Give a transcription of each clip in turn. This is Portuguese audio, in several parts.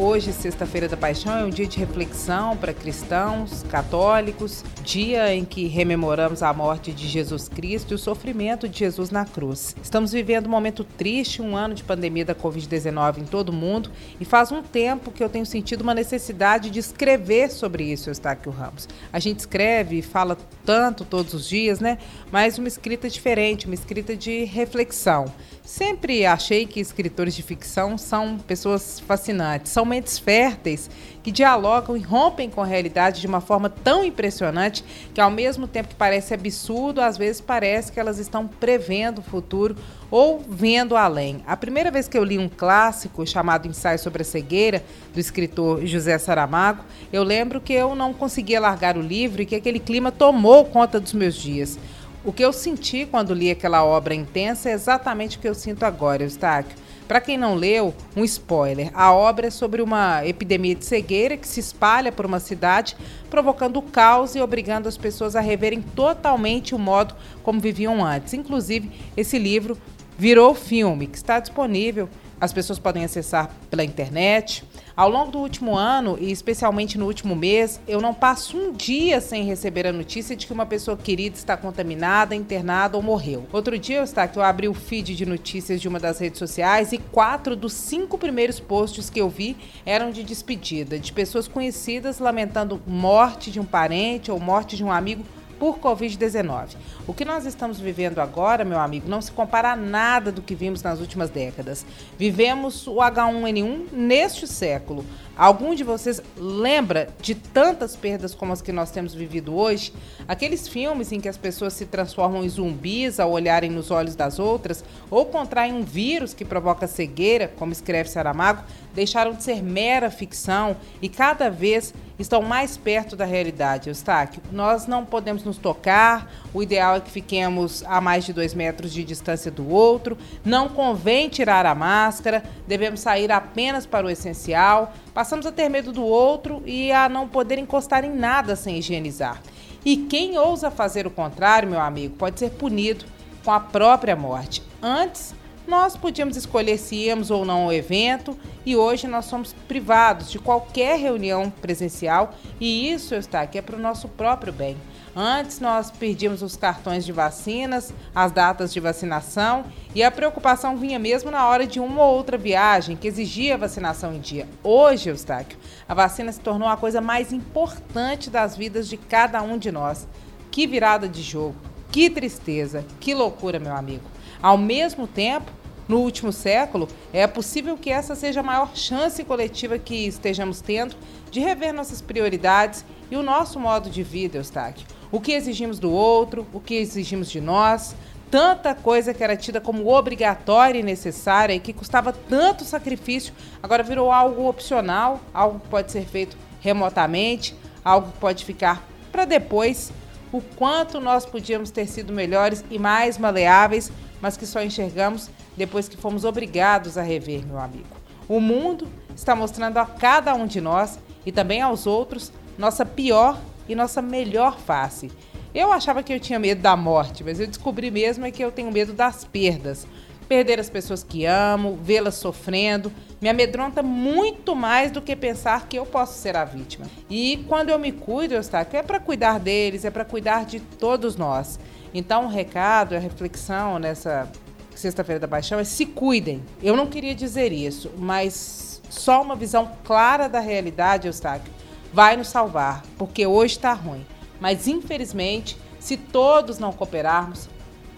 Hoje, sexta-feira da Paixão, é um dia de reflexão para cristãos, católicos, dia em que rememoramos a morte de Jesus Cristo e o sofrimento de Jesus na cruz. Estamos vivendo um momento triste, um ano de pandemia da Covid-19 em todo o mundo, e faz um tempo que eu tenho sentido uma necessidade de escrever sobre isso, Eustáquio Ramos. A gente escreve e fala tanto todos os dias, né? Mas uma escrita diferente, uma escrita de reflexão. Sempre achei que escritores de ficção são pessoas fascinantes, são mentes férteis que dialogam e rompem com a realidade de uma forma tão impressionante que, ao mesmo tempo que parece absurdo, às vezes parece que elas estão prevendo o futuro ou vendo além. A primeira vez que eu li um clássico chamado Ensaio sobre a Cegueira, do escritor José Saramago, eu lembro que eu não conseguia largar o livro e que aquele clima tomou conta dos meus dias. O que eu senti quando li aquela obra intensa é exatamente o que eu sinto agora, Eustáquio. Para quem não leu, um spoiler: a obra é sobre uma epidemia de cegueira que se espalha por uma cidade, provocando caos e obrigando as pessoas a reverem totalmente o modo como viviam antes. Inclusive, esse livro virou filme, que está disponível as pessoas podem acessar pela internet. Ao longo do último ano, e especialmente no último mês, eu não passo um dia sem receber a notícia de que uma pessoa querida está contaminada, internada ou morreu. Outro dia, está que eu abri o feed de notícias de uma das redes sociais e quatro dos cinco primeiros posts que eu vi eram de despedida, de pessoas conhecidas lamentando morte de um parente ou morte de um amigo por Covid-19. O que nós estamos vivendo agora, meu amigo, não se compara a nada do que vimos nas últimas décadas. Vivemos o H1N1 neste século. Algum de vocês lembra de tantas perdas como as que nós temos vivido hoje? Aqueles filmes em que as pessoas se transformam em zumbis ao olharem nos olhos das outras ou contraem um vírus que provoca cegueira, como escreve Saramago, deixaram de ser mera ficção e cada vez estão mais perto da realidade, Eustáquio. Nós não podemos nos tocar, o ideal é que fiquemos a mais de dois metros de distância do outro, não convém tirar a máscara, devemos sair apenas para o essencial, passamos a ter medo do outro e a não poder encostar em nada sem higienizar. E quem ousa fazer o contrário, meu amigo, pode ser punido com a própria morte. Antes, nós podíamos escolher se íamos ou não ao evento e hoje nós somos privados de qualquer reunião presencial e isso está aqui é para o nosso próprio bem. Antes nós perdíamos os cartões de vacinas, as datas de vacinação e a preocupação vinha mesmo na hora de uma ou outra viagem que exigia vacinação em dia. Hoje, Eustáquio, a vacina se tornou a coisa mais importante das vidas de cada um de nós. Que virada de jogo, que tristeza, que loucura, meu amigo. Ao mesmo tempo, no último século, é possível que essa seja a maior chance coletiva que estejamos tendo de rever nossas prioridades e o nosso modo de vida, Eustáquio. O que exigimos do outro, o que exigimos de nós, tanta coisa que era tida como obrigatória e necessária e que custava tanto sacrifício, agora virou algo opcional, algo que pode ser feito remotamente, algo que pode ficar para depois. O quanto nós podíamos ter sido melhores e mais maleáveis, mas que só enxergamos depois que fomos obrigados a rever, meu amigo. O mundo está mostrando a cada um de nós e também aos outros nossa pior e nossa melhor face. Eu achava que eu tinha medo da morte, mas eu descobri mesmo é que eu tenho medo das perdas. Perder as pessoas que amo, vê-las sofrendo, me amedronta muito mais do que pensar que eu posso ser a vítima. E quando eu me cuido, Eustáquio, é para cuidar deles, é para cuidar de todos nós. Então, o recado, a reflexão nessa Sexta-feira da Paixão é se cuidem. Eu não queria dizer isso, mas só uma visão clara da realidade, Eustáquio, vai nos salvar, porque hoje está ruim. Mas infelizmente, se todos não cooperarmos,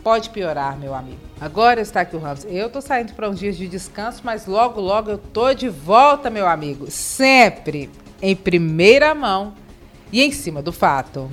pode piorar, meu amigo. Agora, Eustáquio Ramos, eu tô saindo para uns dias de descanso, mas logo, logo eu tô de volta, meu amigo. Sempre em primeira mão e em cima do fato.